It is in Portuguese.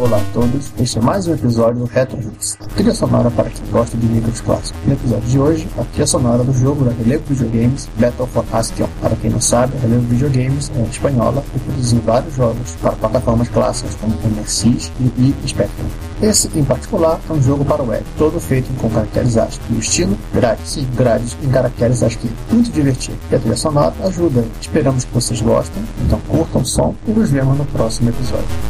Olá a todos, este é mais um episódio do Retro Hits, trilha sonora para quem gosta de micros clássicos. No episódio de hoje, a trilha sonora do jogo da Relevo Videogames Battle for Astion. Para quem não sabe, a Relevo Videogames é espanhola e produziu vários jogos para plataformas clássicas como MSX e Spectrum. Esse, em particular, é um jogo para web, todo feito com caracteres ASCII. E o estilo? Grade, sim, grades em caracteres ASCII. Muito divertido. E a trilha sonora ajuda. Esperamos que vocês gostem, então curtam o som e nos vemos no próximo episódio.